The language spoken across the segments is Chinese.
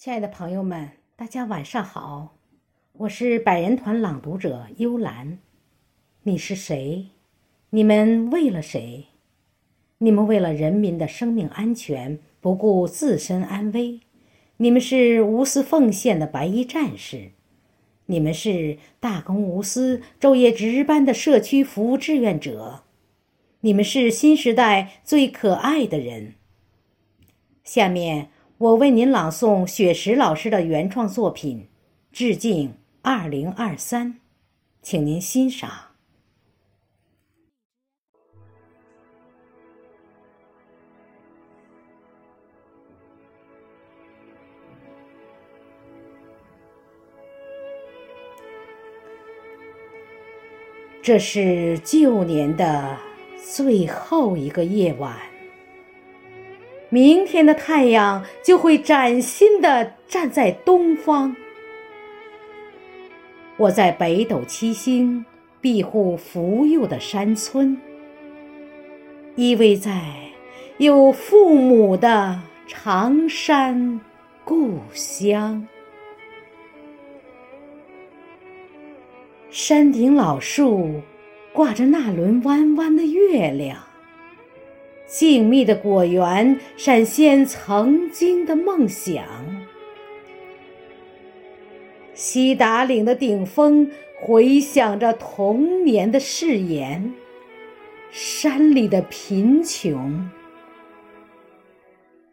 亲爱的朋友们，大家晚上好，我是百人团朗读者幽兰。你是谁？你们为了谁？你们为了人民的生命安全，不顾自身安危。你们是无私奉献的白衣战士。你们是大公无私、昼夜值班的社区服务志愿者。你们是新时代最可爱的人。下面。我为您朗诵雪石老师的原创作品《致敬二零二三》，请您欣赏。这是旧年的最后一个夜晚。明天的太阳就会崭新的站在东方。我在北斗七星庇护福佑的山村，依偎在有父母的长山故乡。山顶老树挂着那轮弯弯的月亮。静谧的果园闪现曾经的梦想，西达岭的顶峰回响着童年的誓言。山里的贫穷，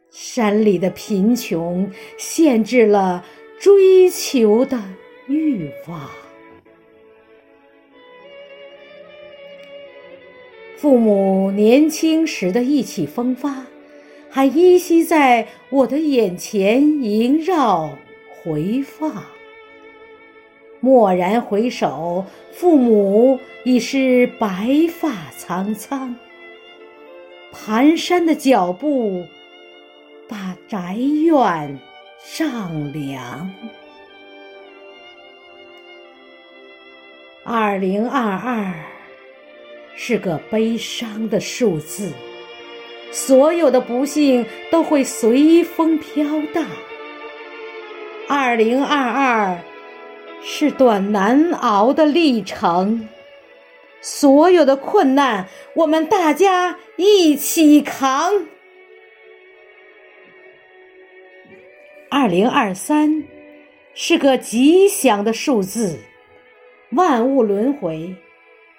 山里的贫穷限制了追求的欲望。父母年轻时的意气风发，还依稀在我的眼前萦绕回放。蓦然回首，父母已是白发苍苍。蹒跚的脚步，把宅院丈量。二零二二。是个悲伤的数字，所有的不幸都会随风飘荡。二零二二是段难熬的历程，所有的困难我们大家一起扛。二零二三是个吉祥的数字，万物轮回。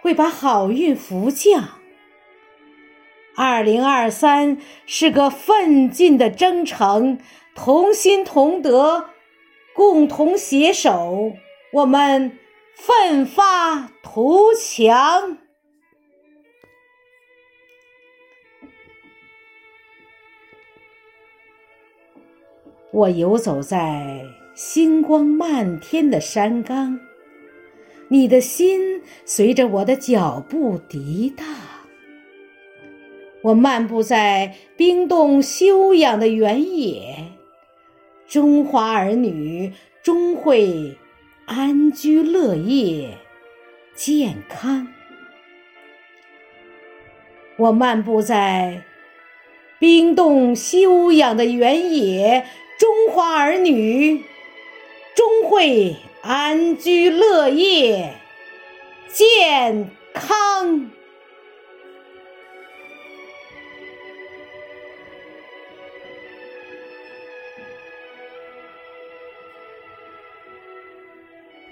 会把好运福降。二零二三是个奋进的征程，同心同德，共同携手，我们奋发图强。我游走在星光漫天的山岗。你的心随着我的脚步涤荡，我漫步在冰冻休养的原野，中华儿女终会安居乐业、健康。我漫步在冰冻休养的原野，中华儿女终会。安居乐业，健康。